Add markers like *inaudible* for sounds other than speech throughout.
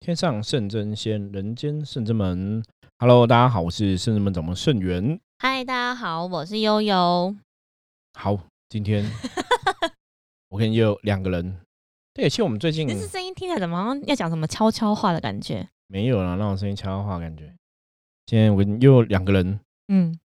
天上圣真仙，人间圣真门。Hello，大家好，我是圣真门掌门圣元。嗨，大家好，我是悠悠。好，今天 *laughs* 我跟悠悠两个人。对，其实我们最近这是声音听起来怎么好像要讲什么悄悄话的感觉？没有啦，那种声音悄悄话感觉。今天我跟悠悠两个人，嗯，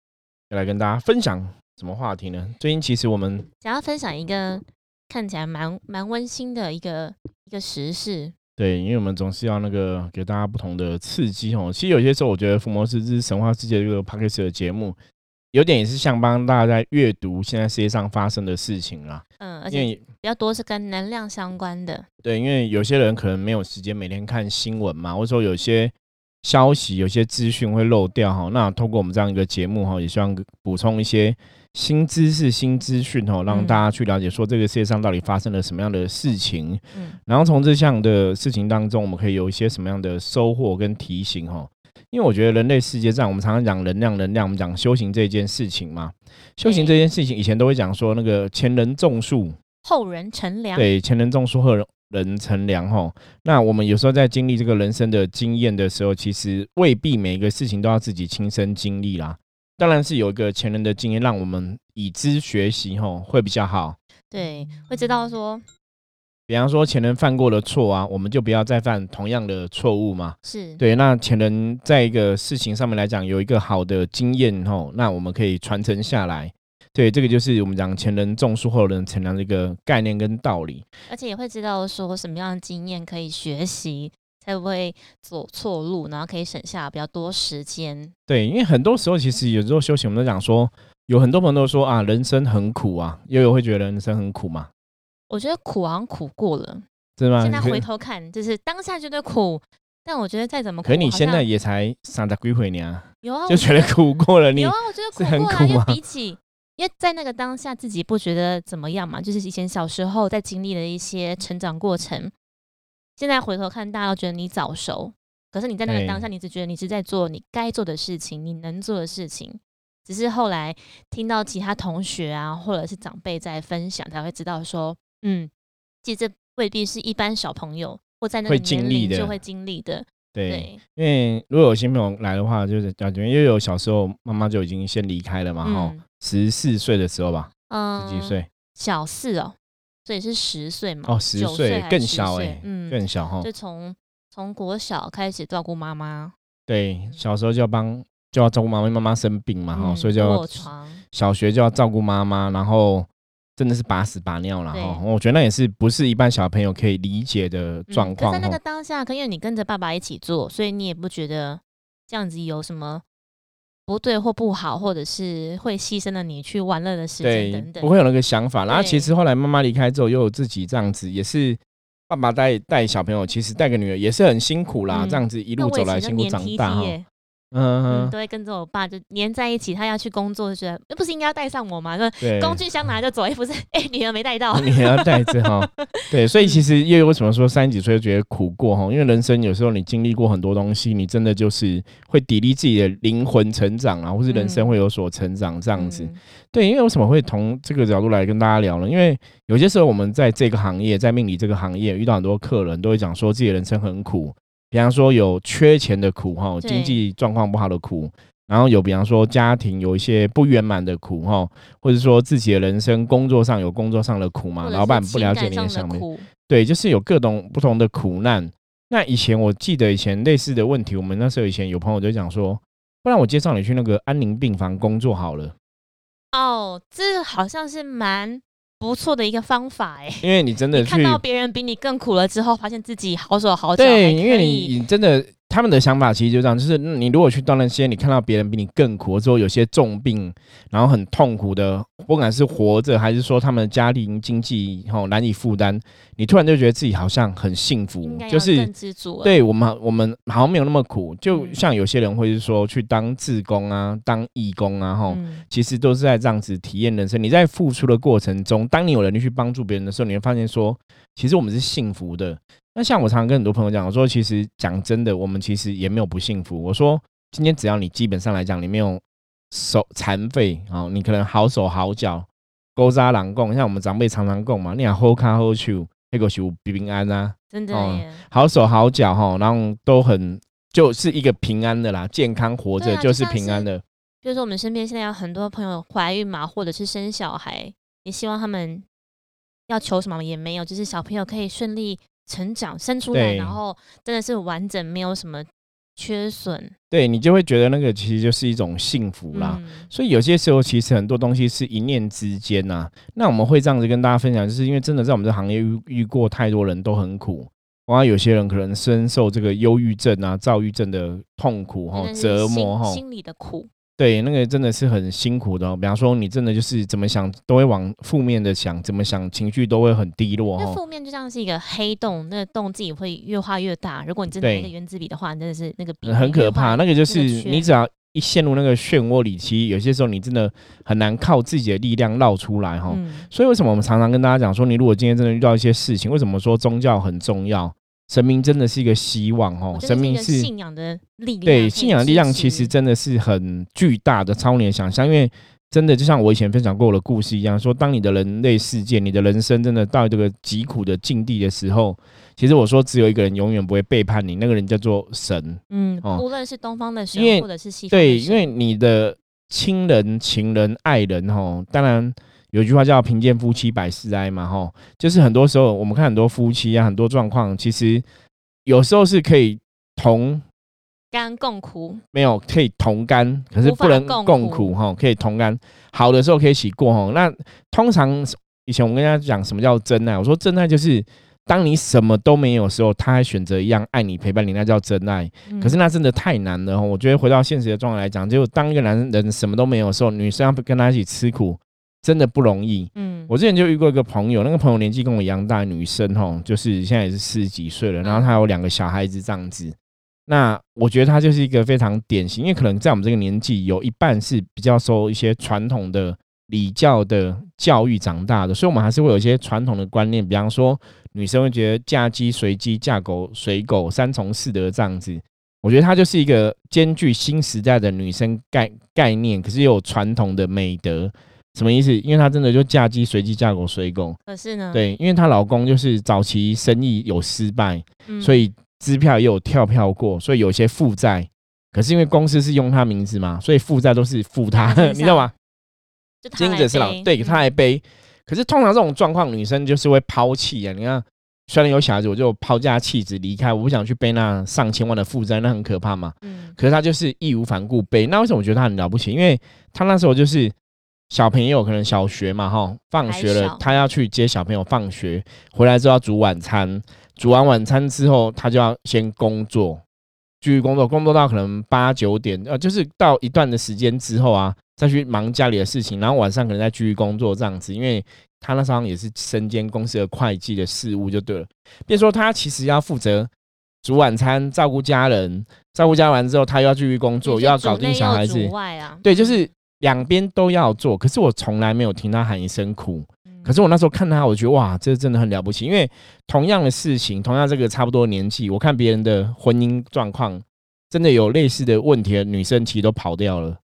要来跟大家分享什么话题呢？最近其实我们想要分享一个看起来蛮蛮温馨的一个一个时事。对，因为我们总是要那个给大家不同的刺激哦。其实有些时候，我觉得《伏魔师之神话世界》这个 p o d c a s t 的节目，有点也是像帮大家在阅读现在世界上发生的事情啦。嗯，而且比较多是跟能量相关的。对，因为有些人可能没有时间每天看新闻嘛，或者说有些消息、有些资讯会漏掉哈。那通过我们这样一个节目哈，也希望补充一些。新知识、新资讯哦，让大家去了解说这个世界上到底发生了什么样的事情。嗯，然后从这项的事情当中，我们可以有一些什么样的收获跟提醒哈。因为我觉得人类世界上，我们常常讲能量，能量，我们讲修行这件事情嘛。修行这件事情，以前都会讲说那个前人种树，后人乘凉。对，前人种树，后人乘凉哈。那我们有时候在经历这个人生的经验的时候，其实未必每一个事情都要自己亲身经历啦。当然是有一个前人的经验，让我们以知学习，吼会比较好。对，会知道说，比方说前人犯过的错啊，我们就不要再犯同样的错误嘛。是对。那前人在一个事情上面来讲，有一个好的经验，吼，那我们可以传承下来。对，这个就是我们讲前人种树，后人乘凉的一个概念跟道理。而且也会知道说什么样的经验可以学习。才不会走错路，然后可以省下比较多时间。对，因为很多时候其实有时候休息，我们都讲说，有很多朋友都说啊，人生很苦啊，悠悠会觉得人生很苦吗？我觉得苦好像苦过了，是吗？现在回头看，就是当下觉得苦，但我觉得再怎么苦，可你现在也才三十几岁呢，有啊，就觉得苦过了。你有啊，我觉得苦过了，因为比起，因为在那个当下自己不觉得怎么样嘛，就是以前小时候在经历的一些成长过程。现在回头看，大家都觉得你早熟，可是你在那个当下，你只觉得你是在做你该做的事情，你能做的事情。只是后来听到其他同学啊，或者是长辈在分享，才会知道说，嗯，其实这未必是一般小朋友或在那个年龄就会经历的。对，因为如果有新朋友来的话，就是感觉因为有小时候妈妈就已经先离开了嘛，哈，十四岁的时候吧，嗯，十几岁，小四哦。所以是十岁嘛？哦，十岁更小哎，嗯，更小哈。就从从国小开始照顾妈妈。对，小时候就要帮就要照顾妈妈，妈妈生病嘛哈，所以就要小学就要照顾妈妈，然后真的是把屎把尿了哈。我觉得那也是不是一般小朋友可以理解的状况。在那个当下，可因为你跟着爸爸一起做，所以你也不觉得这样子有什么。不对或不好，或者是会牺牲了你去玩乐的时间等等，不会有那个想法。然后其实后来妈妈离开之后，又有自己这样子，也是爸爸带带小朋友，其实带个女儿也是很辛苦啦。这样子一路走来，辛苦长大哈。嗯，都会跟着我爸就黏在一起。他要去工作，就觉得那不是应该要带上我吗？说工具箱拿着走，哎，不是，*laughs* 哎，女儿没带到，*laughs* 你要带着哈。*laughs* 对，所以其实又为什么说三十几岁就觉得苦过哈？因为人生有时候你经历过很多东西，你真的就是会砥砺自己的灵魂成长啊，或是人生会有所成长这样子。对，因为为什么会从这个角度来跟大家聊呢？因为有些时候我们在这个行业，在命理这个行业遇到很多客人，都会讲说自己的人生很苦。比方说有缺钱的苦哈，经济状况不好的苦，然后有比方说家庭有一些不圆满的苦哈，或者说自己的人生工作上有工作上的苦嘛，老板不了解你的想法，对，就是有各种不同的苦难。那以前我记得以前类似的问题，我们那时候以前有朋友就讲说，不然我介绍你去那个安宁病房工作好了。哦，这好像是蛮。不错的一个方法哎，因为你真的看到别人比你更苦了之后，发现自己好手好脚。对，因为你你真的。他们的想法其实就这样，就是你如果去到那些你看到别人比你更苦，之后有些重病，然后很痛苦的，不管是活着还是说他们家庭经济后难以负担，你突然就觉得自己好像很幸福，就是对我们我们好像没有那么苦。就像有些人会是说去当志工啊，当义工啊，哈，其实都是在这样子体验人生。你在付出的过程中，当你有能力去帮助别人的时候，你会发现说，其实我们是幸福的。那像我常常跟很多朋友讲，我说其实讲真的，我们其实也没有不幸福。我说今天只要你基本上来讲，你没有手残废啊，你可能好手好脚，勾扎狼供，像我们长辈常常共嘛，你讲 hold 卡 hold 手，那个是平安啊，真的好手好脚哈，然后都很就是一个平安的啦，健康活着就是平安的。就是我们身边现在有很多朋友怀孕嘛，或者是生小孩，也希望他们要求什么也没有，就是小朋友可以顺利成长生出来，然后真的是完整，没有什么缺损。对你就会觉得那个其实就是一种幸福啦。所以有些时候其实很多东西是一念之间呐。那我们会这样子跟大家分享，就是因为真的在我们这行业遇遇过太多人都很苦，哇，有些人可能深受这个忧郁症啊、躁郁症的痛苦哈、折磨哈，心里的苦。对，那个真的是很辛苦的。比方说，你真的就是怎么想都会往负面的想，怎么想情绪都会很低落。那负面就像是一个黑洞，那个洞自己会越画越大。如果你真的一个原子笔的话，真的是那个笔很可怕。那个就是你只要一陷入那个漩涡里，其实有些时候你真的很难靠自己的力量绕出来哈。所以为什么我们常常跟大家讲说，你如果今天真的遇到一些事情，为什么说宗教很重要？神明真的是一个希望哦，神明是信仰的力量。对，信仰力量其实真的是很巨大的，超你的想象。因为真的就像我以前分享过我的故事一样，说当你的人类世界、你的人生真的到这个极苦的境地的时候，其实我说只有一个人永远不会背叛你，那个人叫做神。嗯，无论是东方的神，或者是西方对，因为你的亲人、情人、爱人，哈，当然。有句话叫“贫贱夫妻百事哀”嘛，吼，就是很多时候我们看很多夫妻啊，很多状况，其实有时候是可以同甘共苦，没有可以同甘，可是不能共苦，哈，可以同甘，好的时候可以一起过，哈。那通常以前我们跟大家讲什么叫真爱，我说真爱就是当你什么都没有的时候，他还选择一样爱你、陪伴你，那叫真爱。可是那真的太难了，我觉得回到现实的状态来讲，就当一个男人什么都没有的时候，女生要跟他一起吃苦。真的不容易。嗯，我之前就遇过一个朋友，那个朋友年纪跟我一样大，女生哈，就是现在也是四十几岁了，然后她有两个小孩子这样子。那我觉得她就是一个非常典型，因为可能在我们这个年纪，有一半是比较受一些传统的礼教的教育长大的，所以我们还是会有一些传统的观念，比方说女生会觉得嫁鸡随鸡，嫁狗随狗，三从四德这样子。我觉得她就是一个兼具新时代的女生概概念，可是又有传统的美德。什么意思？因为她真的就嫁鸡随鸡，嫁狗随狗。可是呢？对，因为她老公就是早期生意有失败，所以支票也有跳票过，所以有些负债。可是因为公司是用他名字嘛，所以负债都是负他，*laughs* 你知道吗？金子是老对，他来背。可是通常这种状况，女生就是会抛弃啊。你看，虽然有小孩子，我就抛家弃子离开，我不想去背那上千万的负债，那很可怕嘛。嗯。可是她就是义无反顾背。那为什么我觉得她很了不起？因为她那时候就是。小朋友可能小学嘛，哈，放学了，他要去接小朋友放学，回来之后要煮晚餐，煮完晚餐之后，他就要先工作，继续工作，工作到可能八九点，呃，就是到一段的时间之后啊，再去忙家里的事情，然后晚上可能再继续工作这样子，因为他那时候也是身兼公司的会计的事务就对了。别说他其实要负责煮晚餐，照顾家人，照顾家完之后，他又要继续工作，又要搞定小孩子，对，就是。两边都要做，可是我从来没有听他喊一声苦。可是我那时候看他，我觉得哇，这真的很了不起。因为同样的事情，同样这个差不多年纪，我看别人的婚姻状况，真的有类似的问题的女生其实都跑掉了。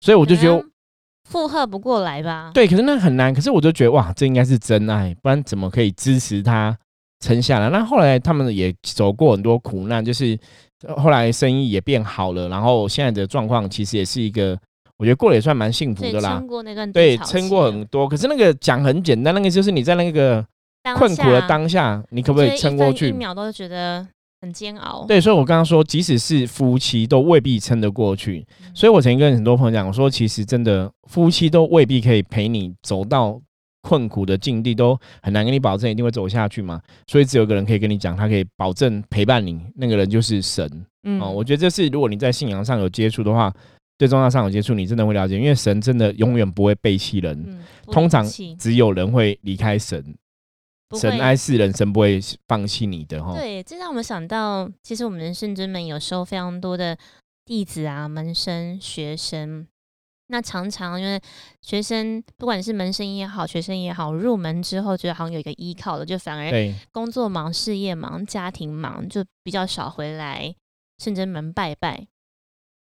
所以我就觉得负荷不过来吧？对，可是那很难。可是我就觉得哇，这应该是真爱，不然怎么可以支持他撑下来？那后来他们也走过很多苦难，就是后来生意也变好了，然后现在的状况其实也是一个。我觉得过得也算蛮幸福的啦，撑过那段对，撑过很多。可是那个讲很简单，那个就是你在那个困苦的当下，你可不可以撑过去？一秒都觉得很煎熬。对，所以我刚刚说，即使是夫妻都未必撑得过去。所以我曾经跟很多朋友讲，我说其实真的夫妻都未必可以陪你走到困苦的境地，都很难跟你保证一定会走下去嘛。所以只有一个人可以跟你讲，他可以保证陪伴你，那个人就是神。嗯，我觉得这是如果你在信仰上有接触的话。对宗教上有接触，你真的会了解，因为神真的永远不会背弃人，通常只有人会离开神，神爱世人，神不会放弃你的哈。对，这让我们想到，其实我们的圣真门有收非常多的弟子啊、门生、学生，那常常因为学生不管是门生也好，学生也好，入门之后觉得好像有一个依靠了，就反而工作忙、事业忙、家庭忙，就比较少回来圣真门拜拜。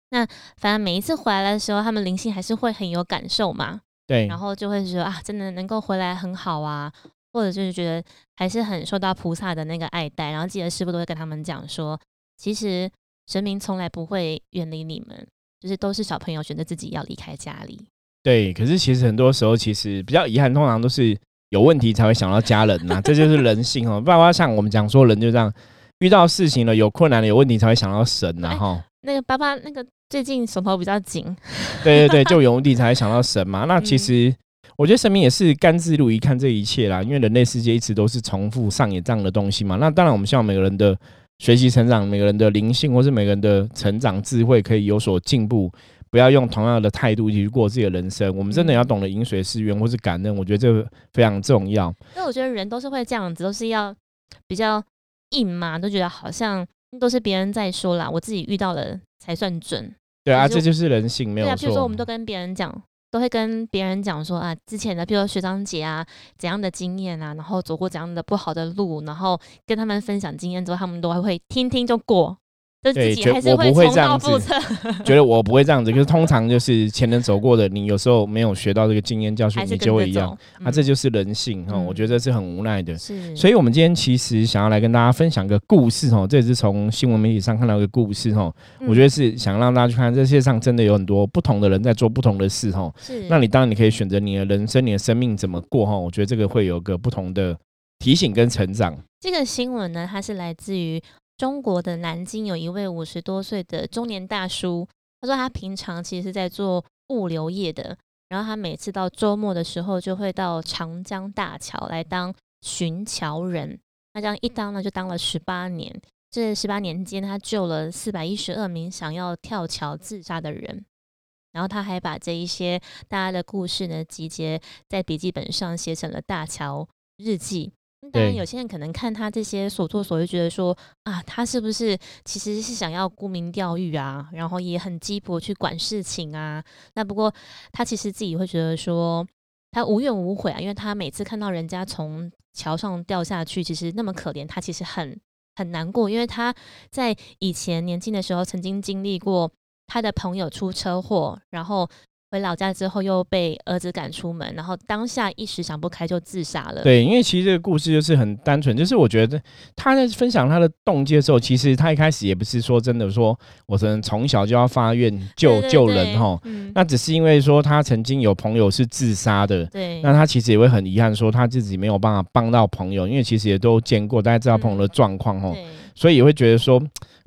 那反正每一次回来的时候，他们灵性还是会很有感受嘛。对，然后就会说啊，真的能够回来很好啊，或者就是觉得还是很受到菩萨的那个爱戴，然后记得师傅都会跟他们讲说，其实神明从来不会远离你们，就是都是小朋友选择自己要离开家里。对，可是其实很多时候其实比较遗憾，通常都是有问题才会想到家人呐，这就是人性哦。爸爸像我们讲说人就这样，遇到事情了有困难了有问题才会想到神呐哈。那个爸爸那个最近手头比较紧，*laughs* 对对对，就有问题才想到神嘛。那其实。我觉得神明也是甘之如饴看这一切啦，因为人类世界一直都是重复上演这样的东西嘛。那当然，我们希望每个人的学习成长，每个人的灵性，或是每个人的成长智慧可以有所进步，不要用同样的态度去过自己的人生。我们真的要懂得饮水思源，或是感恩。我觉得这个非常重要。因为我觉得人都是会这样子，都是要比较硬嘛，都觉得好像都是别人在说啦，我自己遇到了才算准。对啊，这就是人性，没有错。比如说，我们都跟别人讲。都会跟别人讲说啊，之前的，比如说学长姐啊，怎样的经验啊，然后走过怎样的不好的路，然后跟他们分享经验之后，他们都会听听就过。对，我不会这样子，觉得我不会这样子。可是通常就是前人走过的，你有时候没有学到这个经验教训，你就会一样。那这就是人性哈，我觉得是很无奈的。是，所以我们今天其实想要来跟大家分享个故事哈，这也是从新闻媒体上看到一个故事哈。我觉得是想让大家去看，这世界上真的有很多不同的人在做不同的事哈。是，那你当然你可以选择你的人生、你的生命怎么过哈。我觉得这个会有个不同的提醒跟成长。这个新闻呢，它是来自于。中国的南京有一位五十多岁的中年大叔，他说他平常其实是在做物流业的，然后他每次到周末的时候就会到长江大桥来当巡桥人。那这样一当呢，就当了十八年。这十八年间，他救了四百一十二名想要跳桥自杀的人。然后他还把这一些大家的故事呢，集结在笔记本上，写成了《大桥日记》。当然，有些人可能看他这些所作所为，觉得说啊，他是不是其实是想要沽名钓誉啊？然后也很鸡婆去管事情啊。那不过他其实自己会觉得说，他无怨无悔啊，因为他每次看到人家从桥上掉下去，其实那么可怜，他其实很很难过，因为他在以前年轻的时候曾经经历过他的朋友出车祸，然后。回老家之后又被儿子赶出门，然后当下一时想不开就自杀了。对，因为其实这个故事就是很单纯，就是我觉得他在分享他的动机的时候，其实他一开始也不是说真的说我可能从小就要发愿救救人哈，那只是因为说他曾经有朋友是自杀的，对，那他其实也会很遗憾说他自己没有办法帮到朋友，因为其实也都见过大家知道朋友的状况哈，所以也会觉得说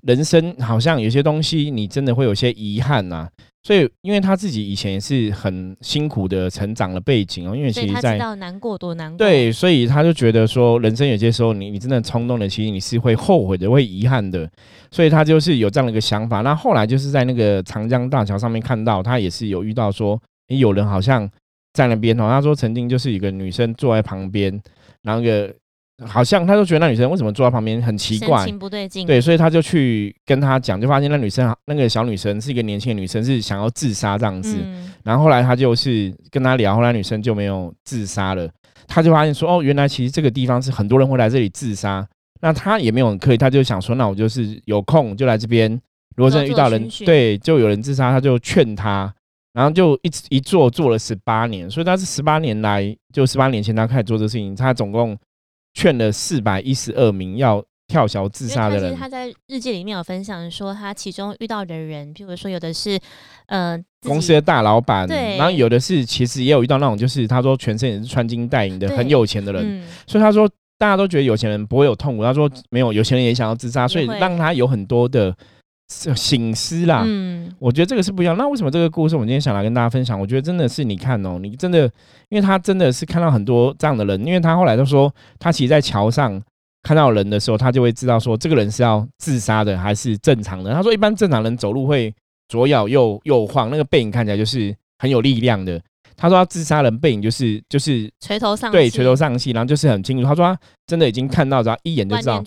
人生好像有些东西你真的会有些遗憾呐。所以，因为他自己以前也是很辛苦的成长的背景哦，因为其实在难过多难过，对，所以他就觉得说，人生有些时候，你你真的冲动了，其实你是会后悔的，会遗憾的，所以他就是有这样的一个想法。那后来就是在那个长江大桥上面看到，他也是有遇到说，有人好像在那边哦，他说曾经就是一个女生坐在旁边，然后个。好像他就觉得那女生为什么坐在旁边很奇怪，不对劲。对，所以他就去跟他讲，就发现那女生那个小女生是一个年轻的女生，是想要自杀这样子。然后后来他就是跟他聊，后来女生就没有自杀了。他就发现说，哦，原来其实这个地方是很多人会来这里自杀。那他也没有很刻意，他就想说，那我就是有空就来这边。如果真的遇到人，对，就有人自杀，他就劝他，然后就一直一做做了十八年。所以他是十八年来，就十八年前他开始做这事情，他总共。劝了四百一十二名要跳桥自杀的人。他在日记里面有分享说，他其中遇到的人，譬如说有的是，呃，公司的大老板，对，然后有的是其实也有遇到那种，就是他说全身也是穿金戴银的很有钱的人，所以他说大家都觉得有钱人不会有痛苦，他说没有，有钱人也想要自杀，所以让他有很多的。醒思啦，嗯，我觉得这个是不一样。那为什么这个故事我们今天想来跟大家分享？我觉得真的是你看哦，你真的，因为他真的是看到很多这样的人，因为他后来都说，他其实在桥上看到人的时候，他就会知道说，这个人是要自杀的还是正常的。他说，一般正常人走路会左摇右右晃，那个背影看起来就是很有力量的。他说他自杀人背影就是就是垂头丧对垂头丧气，然后就是很清楚。他说他真的已经看到，然后一眼就知道。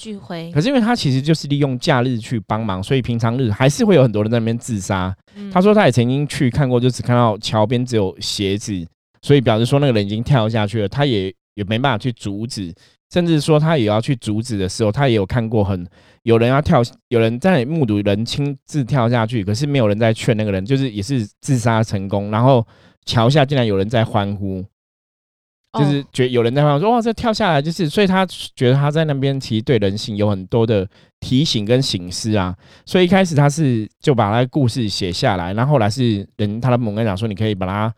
可是因为他其实就是利用假日去帮忙，所以平常日还是会有很多人在那边自杀。他说他也曾经去看过，就只看到桥边只有鞋子，所以表示说那个人已经跳下去了，他也也没办法去阻止。甚至说他也要去阻止的时候，他也有看过很有人要跳，有人在目睹人亲自跳下去，可是没有人在劝那个人，就是也是自杀成功，然后。桥下竟然有人在欢呼，就是觉有人在欢呼说哇，这跳下来就是，所以他觉得他在那边其实对人性有很多的提醒跟醒思啊。所以一开始他是就把那故事写下来，然后后来是人他的母跟讲说，你可以把它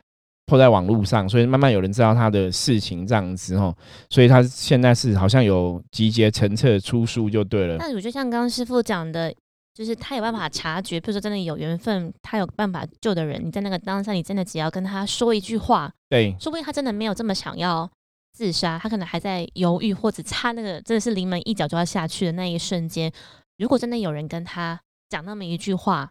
拖在网络上，所以慢慢有人知道他的事情这样子哦。所以他现在是好像有集结成册出书就对了。那我觉得像刚刚师傅讲的。就是他有办法察觉，比如说真的有缘分，他有办法救的人，你在那个当下，你真的只要跟他说一句话，对，说不定他真的没有这么想要自杀，他可能还在犹豫，或者差那个真的是临门一脚就要下去的那一瞬间，如果真的有人跟他讲那么一句话，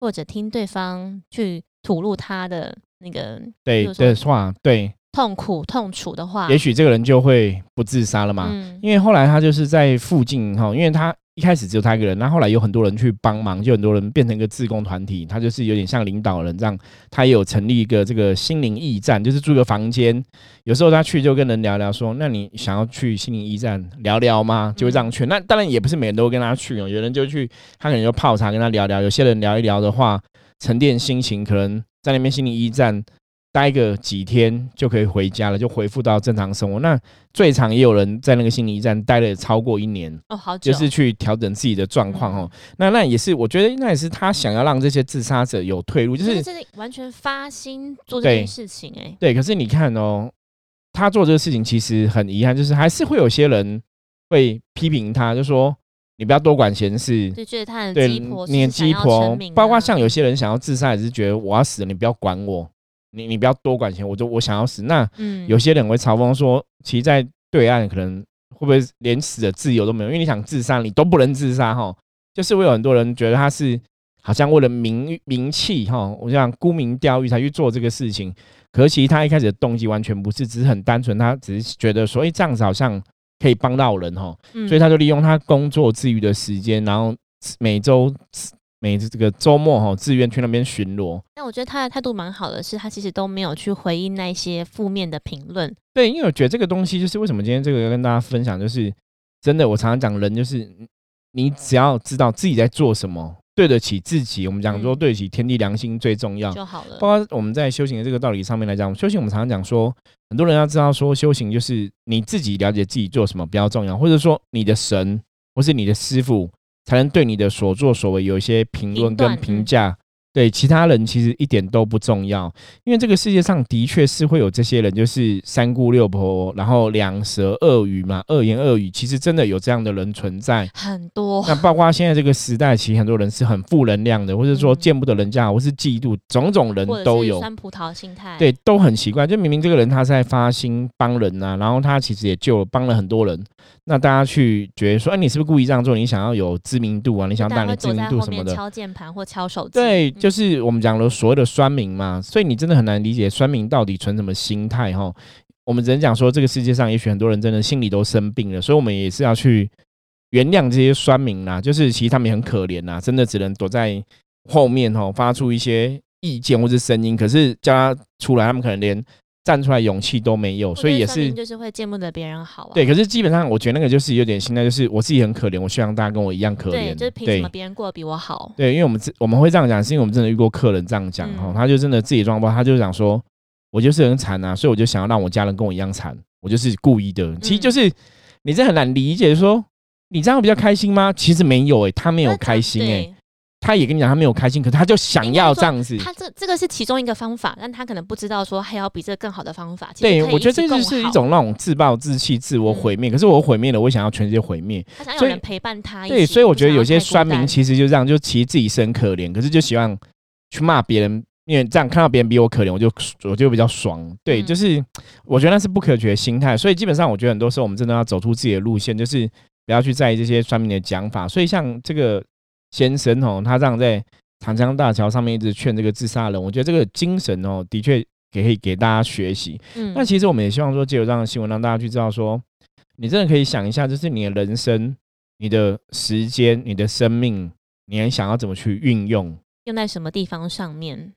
或者听对方去吐露他的那个对的话，对。痛苦痛楚的话，也许这个人就会不自杀了嘛，因为后来他就是在附近哈，因为他。一开始只有他一个人，那后来有很多人去帮忙，就很多人变成一个自工团体。他就是有点像领导人这样，他也有成立一个这个心灵驿站，就是住个房间。有时候他去就跟人聊聊，说：“那你想要去心灵驿站聊聊吗？”就会这样去。那当然也不是每人都跟他去哦，有人就去，他可能就泡茶跟他聊聊。有些人聊一聊的话，沉淀心情，可能在那边心灵驿站。待个几天就可以回家了，就恢复到正常生活。那最长也有人在那个心理驿站待了超过一年哦，好久，就是去调整自己的状况哦。那那也是，我觉得那也是他想要让这些自杀者有退路，就是完全发心做这件事情哎。对，可是你看哦，他做这个事情其实很遗憾，就是还是会有些人会批评他，就说你不要多管闲事，就觉得他很鸡婆，你鸡婆，包括像有些人想要自杀，也是觉得我要死了，你不要管我。你你不要多管闲，我就我想要死。那有些人会嘲讽说，其实在对岸可能会不会连死的自由都没有？因为你想自杀，你都不能自杀哈。就是会有很多人觉得他是好像为了名名气哈，我想沽名钓誉才去做这个事情。可是其实他一开始的动机完全不是，只是很单纯，他只是觉得说，哎，这样子好像可以帮到人哈，所以他就利用他工作之余的时间，然后每周。每次这个周末哈，自愿去那边巡逻。那我觉得他的态度蛮好的，是他其实都没有去回应那些负面的评论。对，因为我觉得这个东西就是为什么今天这个要跟大家分享，就是真的，我常常讲人就是你只要知道自己在做什么，对得起自己。我们讲说对得起天地良心最重要就好了。包括我们在修行的这个道理上面来讲，修行我们常常讲说，很多人要知道说修行就是你自己了解自己做什么比较重要，或者说你的神或是你的师傅。才能对你的所作所为有一些评论跟评价。对其他人其实一点都不重要，因为这个世界上的确是会有这些人，就是三姑六婆，然后两舌恶语嘛，恶言恶语，其实真的有这样的人存在很多。那包括现在这个时代，其实很多人是很负能量的，或者说见不得人家，或是嫉妒，种种人都有。酸葡萄心态，对，都很奇怪。就明明这个人他是在发心帮人呐，然后他其实也救帮了很多人，那大家去觉得说，哎，你是不是故意这样做？你想要有知名度啊？你想要带来知名度什么的？敲键盘或敲手机？对。就是我们讲了所谓的酸民嘛，所以你真的很难理解酸民到底存什么心态哈。我们只能讲说，这个世界上也许很多人真的心里都生病了，所以我们也是要去原谅这些酸民啦。就是其实他们也很可怜呐，真的只能躲在后面哈，发出一些意见或者声音，可是叫他出来，他们可能连。站出来勇气都没有，所以也是就是会见不得别人好。对，可是基本上我觉得那个就是有点心态，就是我自己很可怜，我希望大家跟我一样可怜。对，就是凭什么别人过得比我好？对，因为我们我们会这样讲，是因为我们真的遇过客人这样讲哈，他就真的自己装包，他就讲说，我就是很惨啊，所以我就想要让我家人跟我一样惨，我就是故意的。其实就是你这很难理解，说你这样比较开心吗？其实没有诶，他没有开心诶。他也跟你讲，他没有开心，可是他就想要这样子。他这这个是其中一个方法，但他可能不知道说还有比这更好的方法。对，我觉得这就是一种那种自暴自弃、自我毁灭。可是我毁灭了，我想要全世界毁灭。他想有人陪伴他。对，所以我觉得有些酸民其实就这样，就其实自己是很可怜，可是就希望去骂别人，因为这样看到别人比我可怜，我就我就比较爽。对，就是我觉得那是不可取的心态。所以基本上，我觉得很多时候我们真的要走出自己的路线，就是不要去在意这些酸民的讲法。所以像这个先生哦，他这样在。长江大桥上面一直劝这个自杀人，我觉得这个精神哦，的确可以给大家学习。嗯，那其实我们也希望说，借由这样的新闻，让大家去知道说，你真的可以想一下，就是你的人生、你的时间、你的生命，你还想要怎么去运用？用在什么地方上面？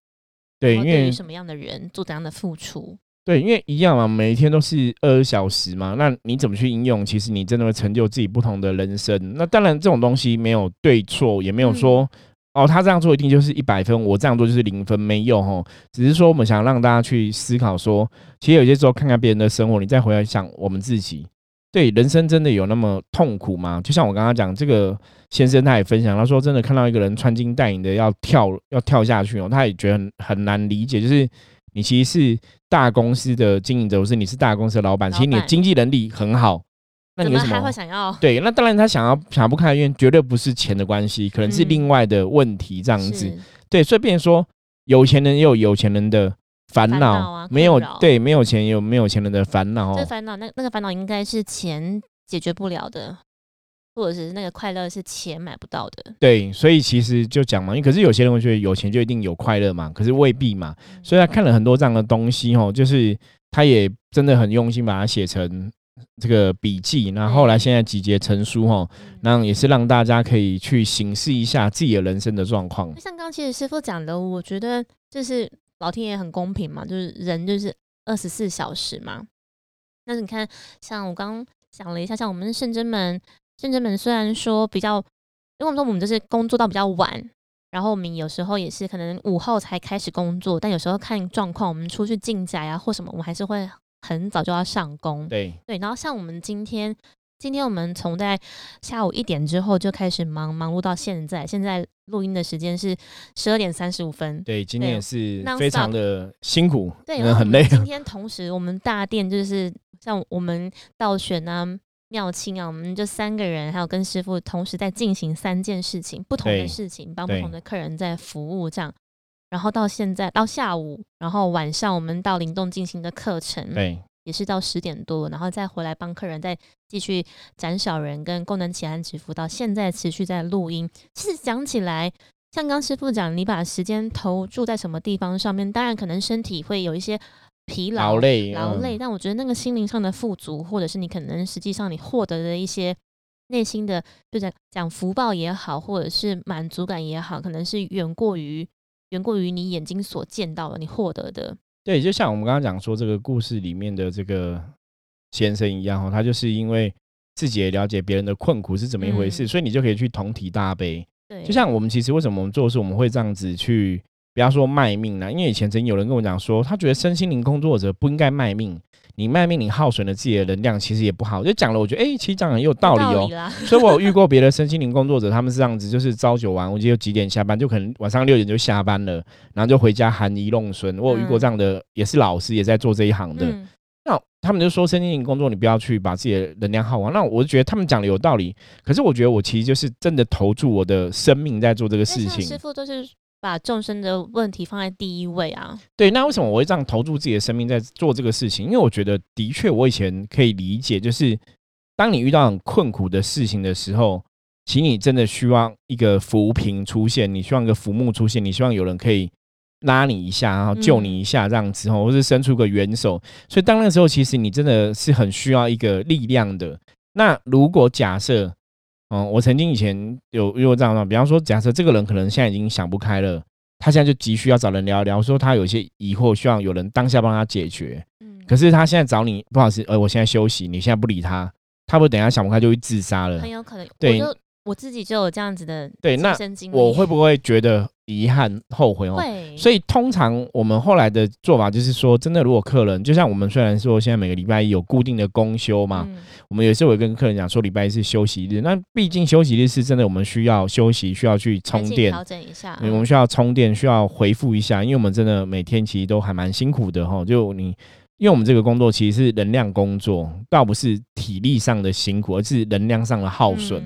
对，因为什么样的人做怎样的付出？对，因为一样嘛，每一天都是二十小时嘛，那你怎么去应用？其实你真的会成就自己不同的人生。那当然，这种东西没有对错，也没有说。哦，他这样做一定就是一百分，我这样做就是零分，没有哦。只是说我们想让大家去思考，说其实有些时候看看别人的生活，你再回来想我们自己，对人生真的有那么痛苦吗？就像我刚刚讲，这个先生他也分享，他说真的看到一个人穿金戴银的要跳要跳下去哦，他也觉得很很难理解，就是你其实是大公司的经营者，或是你是大公司的老板，其实你的经济能力很好。那你为什么还会想要？对，那当然他想要想不开因为绝对不是钱的关系，可能是另外的问题这样子。对，所以变说有钱人也有有钱人的烦恼，没有对没有钱有没有钱人的烦恼。这烦恼那那个烦恼应该是钱解决不了的，或者是那个快乐是钱买不到的。对，所以其实就讲嘛，因为可是有些人会觉得有钱就一定有快乐嘛，可是未必嘛。所以他看了很多这样的东西哦，就是他也真的很用心把它写成。这个笔记，那后来现在集结成书哈，那也是让大家可以去审视一下自己的人生的状况。像刚其实师傅讲的，我觉得就是老天爷很公平嘛，就是人就是二十四小时嘛。那你看，像我刚想了一下，像我们圣真门，圣真门虽然说比较，因为我们说我们就是工作到比较晚，然后我们有时候也是可能午后才开始工作，但有时候看状况，我们出去进宅啊或什么，我们还是会。很早就要上工，对对，然后像我们今天，今天我们从在下午一点之后就开始忙，忙碌到现在，现在录音的时间是十二点三十五分。对，今天也是非常的辛苦，对，很累。今天同时，我们大店就是像我们倒选啊、妙清啊，我们就三个人，还有跟师傅同时在进行三件事情，不同的事情，帮不同的客人在服务这样。然后到现在到下午，然后晚上我们到灵动进行的课程，对，也是到十点多，然后再回来帮客人再继续斩小人跟功能起安指服，到现在持续在录音。其实讲起来，像刚师傅讲，你把时间投注在什么地方上面，当然可能身体会有一些疲劳、劳累、劳累，但我觉得那个心灵上的富足，或者是你可能实际上你获得的一些内心的，就在讲福报也好，或者是满足感也好，可能是远过于。远过于你眼睛所见到的，你获得的。对，就像我们刚刚讲说这个故事里面的这个先生一样哈，他就是因为自己也了解别人的困苦是怎么一回事，所以你就可以去同体大悲。对，就像我们其实为什么我们做事我们会这样子去，不要说卖命了？因为以前曾经有人跟我讲说，他觉得身心灵工作者不应该卖命。你卖命，你耗损了自己的能量，其实也不好。就讲了，我觉得哎，其实讲很有道理哦。所以我有遇过别的身心灵工作者，他们是这样子，就是朝九晚，五，就几点下班，就可能晚上六点就下班了，然后就回家含饴弄孙。我有遇过这样的，也是老师，也在做这一行的。那他们就说，身心灵工作你不要去把自己的能量耗完。那我就觉得他们讲的有道理。可是我觉得我其实就是真的投注我的生命在做这个事情。师傅都是。把众生的问题放在第一位啊！对，那为什么我会这样投注自己的生命在做这个事情？因为我觉得，的确，我以前可以理解，就是当你遇到很困苦的事情的时候，请你真的希望一个扶贫出现，你希望一个浮木出现，你希望有人可以拉你一下，然后救你一下，这样子哦，或是伸出个援手。所以，当那时候，其实你真的是很需要一个力量的。那如果假设，嗯，我曾经以前有遇过这样的，比方说，假设这个人可能现在已经想不开了，他现在就急需要找人聊一聊，说他有一些疑惑，希望有人当下帮他解决。嗯，可是他现在找你，不好意思，呃，我现在休息，你现在不理他，他不等下想不开就会自杀了，很有可能。对，我自己就有这样子的对，那我会不会觉得？遗憾、后悔哦，所以通常我们后来的做法就是说，真的，如果客人就像我们虽然说现在每个礼拜一有固定的公休嘛，我们有时候会跟客人讲说，礼拜一是休息日。那毕竟休息日是真的，我们需要休息，需要去充电，调整一下。我们需要充电，需要回复一下，因为我们真的每天其实都还蛮辛苦的哈。就你，因为我们这个工作其实是能量工作，倒不是体力上的辛苦，而是能量上的耗损。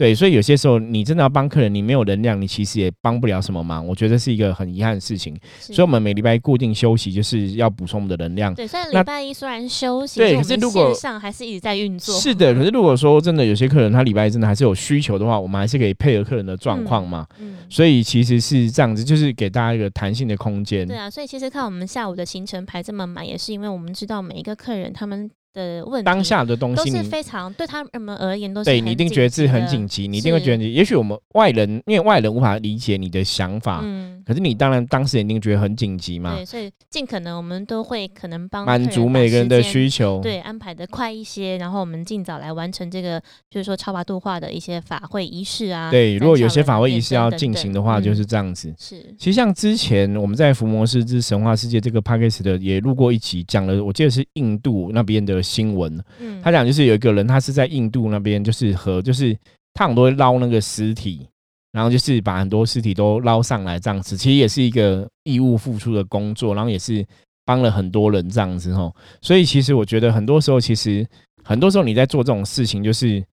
对，所以有些时候你真的要帮客人，你没有能量，你其实也帮不了什么忙。我觉得是一个很遗憾的事情。所以，我们每礼拜固定休息，就是要补充我们的能量。对，虽然礼拜一虽然休息，对，可是如果线上还是一直在运作。是的，*laughs* 可是如果说真的有些客人他礼拜一真的还是有需求的话，我们还是可以配合客人的状况嘛。嗯。所以其实是这样子，就是给大家一个弹性的空间。对啊，所以其实看我们下午的行程排这么满，也是因为我们知道每一个客人他们的问题，当下的东西都是非常对他们而言都是对你一定觉得自己很紧紧急，你一定会觉得，也许我们外人因为外人无法理解你的想法，嗯，可是你当然当时一定觉得很紧急嘛，对，所以尽可能我们都会可能帮满足每个人的需求。对，安排的快一些，然后我们尽早来完成这个，就是说超拔度化的一些法会仪式啊。对，如果有些法法会仪式要进行的话，就是嗯这样子。是其实像之前我们在《伏魔师之神话世界》这个 p a c k a g e 的也录过一集，讲了，我记得是印度那边的新闻。嗯，他讲就是有一个人，他是在印度那边，就是和就是他很多会捞那个尸体，然后就是把很多尸体都捞上来这样子。其实也是一个义务付出的工作，然后也是帮了很多人这样子吼。所以其实我觉得很多时候，其实很多时候你在做这种事情，就是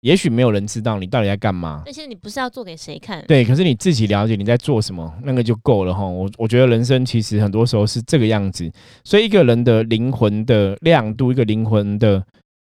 也许没有人知道你到底在干嘛。但是你不是要做给谁看？对，可是你自己了解你在做什么，那个就够了哈。我我觉得人生其实很多时候是这个样子，所以一个人的灵魂的亮度，一个灵魂的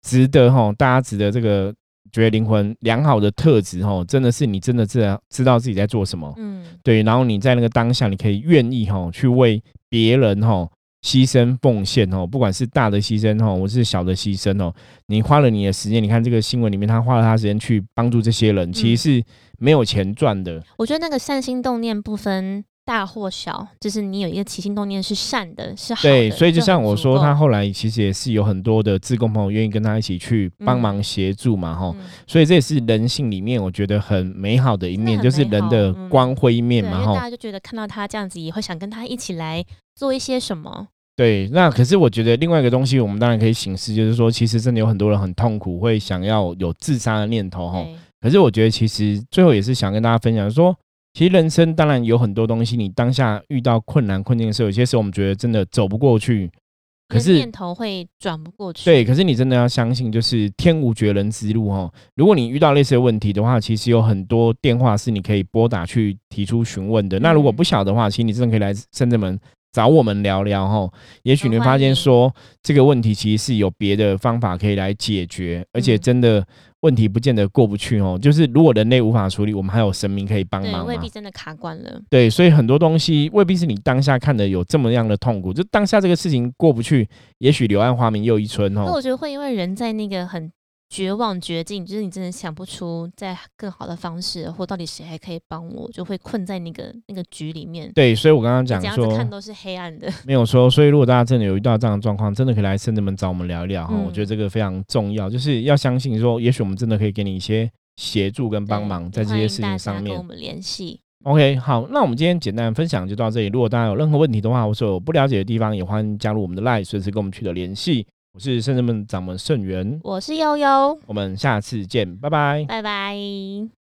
值得哈，大家值得这个觉得灵魂良好的特质哈，真的是你真的知道知道自己在做什么，嗯，对，然后你在那个当下，你可以愿意哈去为别人哈牺牲奉献哦，不管是大的牺牲哦，我是小的牺牲哦，你花了你的时间，你看这个新闻里面，他花了他时间去帮助这些人，其实是没有钱赚的。我觉得那个善心动念不分大或小，就是你有一个起心动念是善的，是好的。对，所以就像我说，他后来其实也是有很多的自工朋友愿意跟他一起去帮嗯忙协助嘛，哈、嗯所以这也是人性里面我觉得很美好的一面，就是人的光辉一面，嘛，因为大。家就觉得看到他这样子，也会想跟他一起来做一些什么。对，那可是我觉得另外一个东西，我们当然可以醒思，就是说，其实真的有很多人很痛苦，会想要有自杀的念头，哈。可是我觉得，其实最后也是想跟大家分享说，其实人生当然有很多东西，你当下遇到困难困境的时候，有些时候我们觉得真的走不过去，可是念头会转不过去。对，可是你真的要相信，就是天无绝人之路哦。如果你遇到类似的问题的话，其实有很多电话是你可以拨打去提出询问的。那如果嗯不晓得的话，其实你真的可以来深圳门找我们聊聊哈。也许你会发现说，这个问题其实是有别的方法可以来解决，而且嗯真的问题不见得过不去哦。就是如果人类无法处理，我们还有神明可以帮对，忙嘛未必。真的卡关了。对，所以很多东西未必是你当下看的有这么样的痛苦，就当下这个事情过不去，也许柳暗花明又一村哦。那我觉得会因为人在那个很绝望绝境，就是你真的想不出在更好的方式，或到底谁还可以帮我，就会困在那个那个局里面。对，所以我刚刚讲说子看都是黑暗的。没有说，所以如果大家真的有遇到这样的状况，真的可以来圣人们找我们聊一聊哈。嗯我觉得这个非常重要，就是要相信说，也许我们真的可以给你一些协助跟帮忙在这些事情上面。跟我们联系。OK，好，那我们今天简单分享就到这里。如果大家有任何问题的话，或是有不了解的地方，也欢迎加入我们的 Line，随时跟我们取得联系。我是圣人们掌门圣元，我是悠悠，我们下次见，拜拜。拜拜。